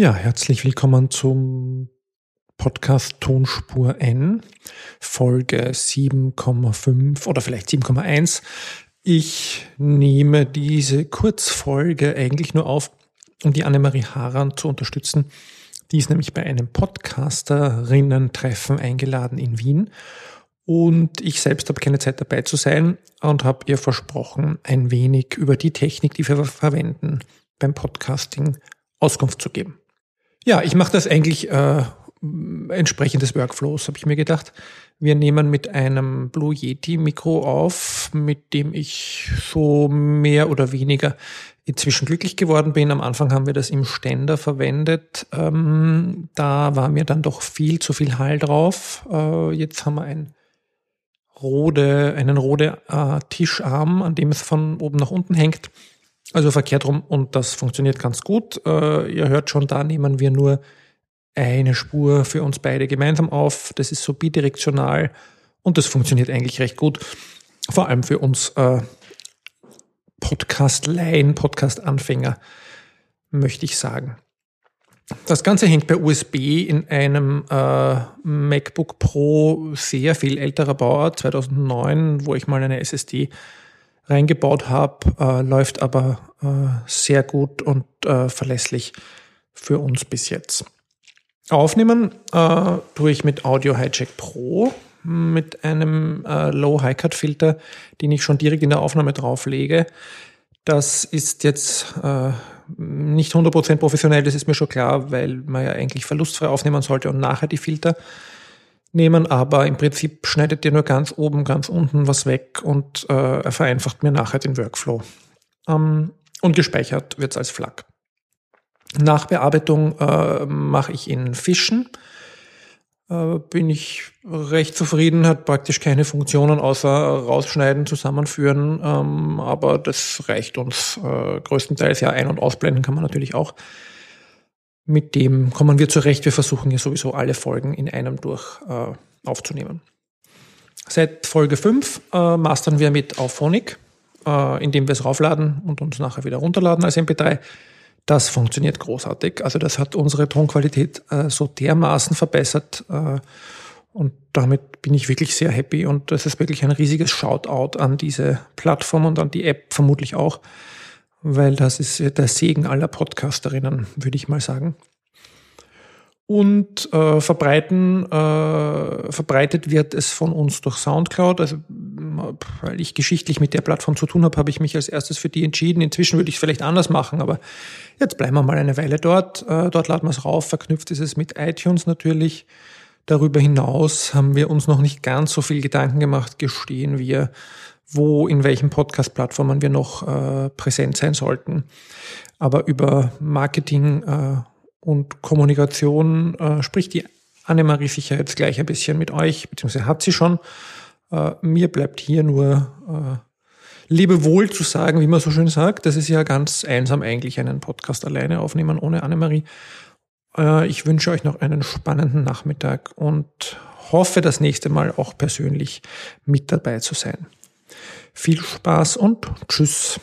Ja, herzlich willkommen zum Podcast Tonspur N, Folge 7,5 oder vielleicht 7,1. Ich nehme diese Kurzfolge eigentlich nur auf, um die Annemarie Haran zu unterstützen. Die ist nämlich bei einem Podcasterinnen-Treffen eingeladen in Wien. Und ich selbst habe keine Zeit dabei zu sein und habe ihr versprochen, ein wenig über die Technik, die wir verwenden beim Podcasting, Auskunft zu geben. Ja, ich mache das eigentlich äh, entsprechend des Workflows, habe ich mir gedacht. Wir nehmen mit einem Blue Yeti Mikro auf, mit dem ich so mehr oder weniger inzwischen glücklich geworden bin. Am Anfang haben wir das im Ständer verwendet. Ähm, da war mir dann doch viel zu viel Hall drauf. Äh, jetzt haben wir ein Rode, einen Rode äh, Tischarm, an dem es von oben nach unten hängt. Also verkehrt rum und das funktioniert ganz gut. Äh, ihr hört schon, da nehmen wir nur eine Spur für uns beide gemeinsam auf. Das ist so bidirektional und das funktioniert eigentlich recht gut. Vor allem für uns äh, Podcast-Laien, Podcast-Anfänger, möchte ich sagen. Das Ganze hängt per USB in einem äh, MacBook Pro sehr viel älterer Bauart, 2009, wo ich mal eine SSD reingebaut habe, äh, läuft aber äh, sehr gut und äh, verlässlich für uns bis jetzt. Aufnehmen äh, tue ich mit Audio Hijack Pro mit einem äh, Low High Cut Filter, den ich schon direkt in der Aufnahme drauflege. Das ist jetzt äh, nicht 100% professionell, das ist mir schon klar, weil man ja eigentlich verlustfrei aufnehmen sollte und nachher die Filter nehmen, aber im Prinzip schneidet ihr nur ganz oben, ganz unten was weg und äh, er vereinfacht mir nachher den Workflow. Ähm, und gespeichert wird es als FLAC. Nachbearbeitung äh, mache ich in Fischen. Äh, bin ich recht zufrieden, hat praktisch keine Funktionen außer rausschneiden, zusammenführen, ähm, aber das reicht uns äh, größtenteils. Ja, ein- und ausblenden kann man natürlich auch mit dem kommen wir zurecht. Wir versuchen ja sowieso alle Folgen in einem durch äh, aufzunehmen. Seit Folge 5 äh, mastern wir mit Auphonic, äh, indem wir es raufladen und uns nachher wieder runterladen als MP3. Das funktioniert großartig. Also das hat unsere Tonqualität äh, so dermaßen verbessert. Äh, und damit bin ich wirklich sehr happy. Und das ist wirklich ein riesiges Shoutout an diese Plattform und an die App vermutlich auch weil das ist der Segen aller Podcasterinnen, würde ich mal sagen. Und äh, verbreiten, äh, verbreitet wird es von uns durch Soundcloud. Also, weil ich geschichtlich mit der Plattform zu tun habe, habe ich mich als erstes für die entschieden. Inzwischen würde ich es vielleicht anders machen, aber jetzt bleiben wir mal eine Weile dort. Äh, dort laden wir es rauf. Verknüpft ist es mit iTunes natürlich. Darüber hinaus haben wir uns noch nicht ganz so viel Gedanken gemacht, gestehen wir, wo, in welchen Podcast-Plattformen wir noch äh, präsent sein sollten. Aber über Marketing äh, und Kommunikation äh, spricht die Annemarie sicher jetzt gleich ein bisschen mit euch, beziehungsweise hat sie schon. Äh, mir bleibt hier nur äh, Lebewohl zu sagen, wie man so schön sagt. Das ist ja ganz einsam eigentlich, einen Podcast alleine aufnehmen ohne Annemarie. Äh, ich wünsche euch noch einen spannenden Nachmittag und hoffe, das nächste Mal auch persönlich mit dabei zu sein. Viel Spaß und Tschüss.